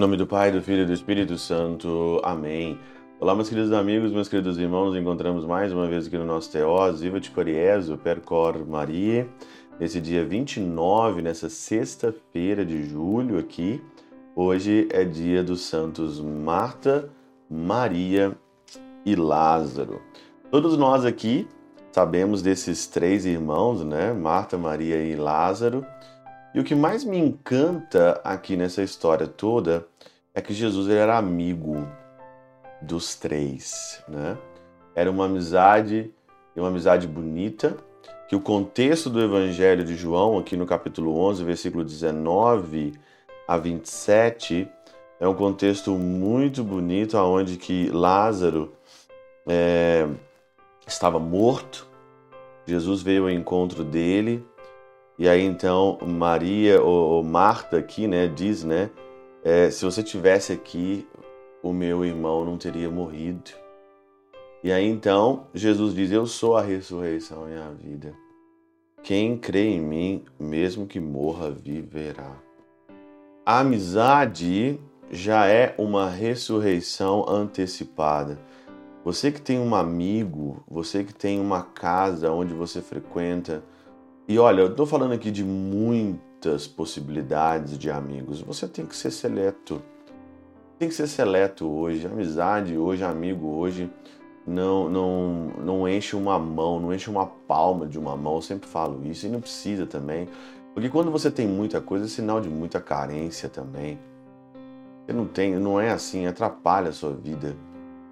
nome do Pai, do Filho e do Espírito Santo. Amém. Olá, meus queridos amigos, meus queridos irmãos, nos encontramos mais uma vez aqui no nosso Teós, Viva de Coriezo, Percor Maria, nesse dia 29, nessa sexta-feira de julho aqui. Hoje é dia dos santos Marta, Maria e Lázaro. Todos nós aqui sabemos desses três irmãos, né? Marta, Maria e Lázaro. E o que mais me encanta aqui nessa história toda é que Jesus era amigo dos três, né? Era uma amizade, uma amizade bonita, que o contexto do Evangelho de João, aqui no capítulo 11, versículo 19 a 27, é um contexto muito bonito, onde que Lázaro é, estava morto, Jesus veio ao encontro dele, e aí então Maria ou Marta aqui, né, diz, né, é, se você tivesse aqui, o meu irmão não teria morrido. E aí então Jesus diz: Eu sou a ressurreição e a vida. Quem crê em mim, mesmo que morra, viverá. A amizade já é uma ressurreição antecipada. Você que tem um amigo, você que tem uma casa onde você frequenta, e olha, eu estou falando aqui de muitas possibilidades de amigos. Você tem que ser seleto. Tem que ser seleto hoje. Amizade hoje, amigo hoje, não, não, não enche uma mão, não enche uma palma de uma mão. Eu sempre falo isso e não precisa também. Porque quando você tem muita coisa, é sinal de muita carência também. Você não tem, não é assim, atrapalha a sua vida.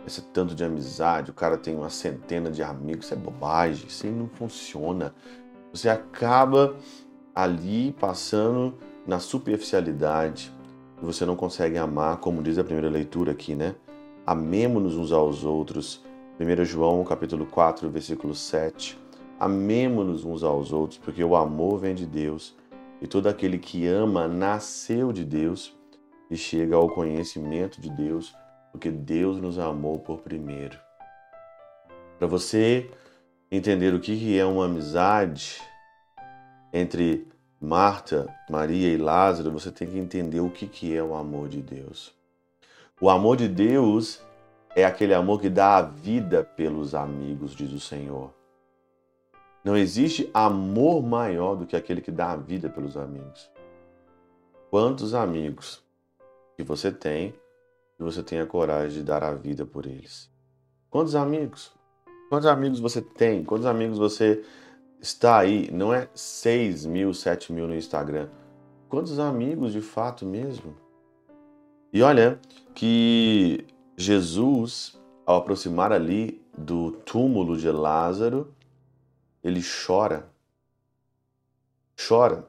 Esse tanto de amizade, o cara tem uma centena de amigos, isso é bobagem, isso aí não funciona. Você acaba ali passando na superficialidade você não consegue amar, como diz a primeira leitura aqui, né? Amemos-nos uns aos outros. 1 João capítulo 4, versículo 7. Amemos-nos uns aos outros, porque o amor vem de Deus, e todo aquele que ama nasceu de Deus e chega ao conhecimento de Deus, porque Deus nos amou por primeiro. Para você entender o que é uma amizade entre Marta, Maria e Lázaro, você tem que entender o que é o amor de Deus. O amor de Deus é aquele amor que dá a vida pelos amigos, diz o Senhor. Não existe amor maior do que aquele que dá a vida pelos amigos. Quantos amigos que você tem e você tem a coragem de dar a vida por eles? Quantos amigos? Quantos amigos você tem? Quantos amigos você está aí? Não é 6 mil, 7 mil no Instagram. Quantos amigos de fato mesmo? E olha que Jesus, ao aproximar ali do túmulo de Lázaro, ele chora. Chora.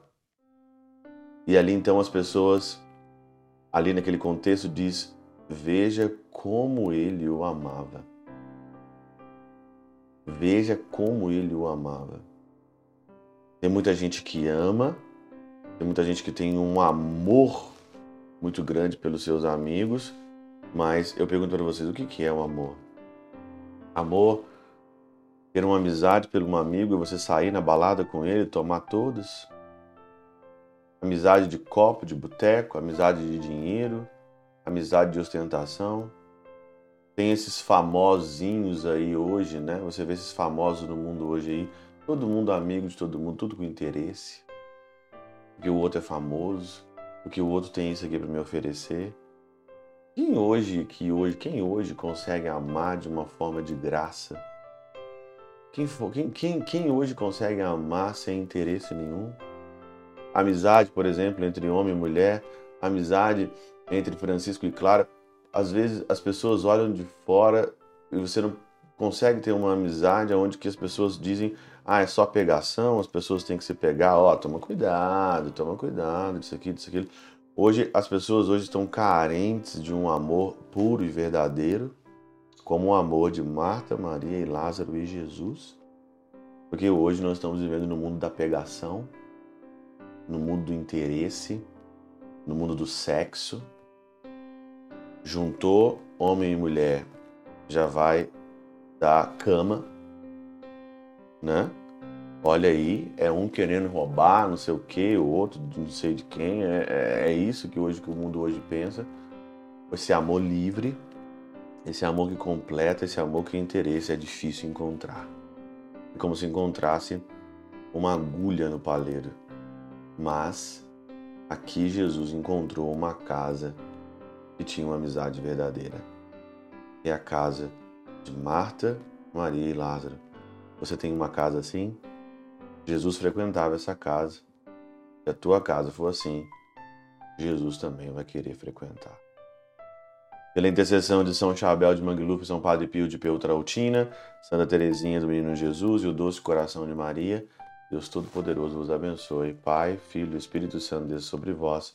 E ali então as pessoas, ali naquele contexto, diz: Veja como ele o amava. Veja como ele o amava. Tem muita gente que ama, tem muita gente que tem um amor muito grande pelos seus amigos, mas eu pergunto para vocês: o que é o amor? Amor, ter uma amizade pelo um amigo e você sair na balada com ele, tomar todas? Amizade de copo, de boteco, amizade de dinheiro, amizade de ostentação? Tem esses famosinhos aí hoje, né? Você vê esses famosos no mundo hoje aí, todo mundo amigo de todo mundo, tudo com interesse. Porque o outro é famoso, porque o outro tem isso aqui para me oferecer. Quem hoje, que hoje, quem hoje consegue amar de uma forma de graça? Quem, quem, quem, quem hoje consegue amar sem interesse nenhum? Amizade, por exemplo, entre homem e mulher, amizade entre Francisco e Clara às vezes as pessoas olham de fora e você não consegue ter uma amizade onde que as pessoas dizem ah, é só pegação, as pessoas têm que se pegar, ó, oh, toma cuidado, toma cuidado, disso aqui, disso aquilo. Hoje, as pessoas hoje estão carentes de um amor puro e verdadeiro, como o amor de Marta, Maria e Lázaro e Jesus. Porque hoje nós estamos vivendo no mundo da pegação, no mundo do interesse, no mundo do sexo, juntou homem e mulher, já vai dar cama, né? Olha aí, é um querendo roubar, não sei o que, o outro não sei de quem. É, é, é, isso que hoje que o mundo hoje pensa. esse amor livre, esse amor que completa, esse amor que interesse é difícil encontrar. É como se encontrasse uma agulha no palheiro. Mas aqui Jesus encontrou uma casa que tinha uma amizade verdadeira. É a casa de Marta, Maria e Lázaro. Você tem uma casa assim? Jesus frequentava essa casa. Se a tua casa for assim, Jesus também vai querer frequentar. Pela intercessão de São Chabel de Mangluf, São Padre Pio de Peltrautina, Santa Teresinha do Menino Jesus e o Doce Coração de Maria, Deus Todo-Poderoso vos abençoe. Pai, Filho e Espírito Santo desça sobre vós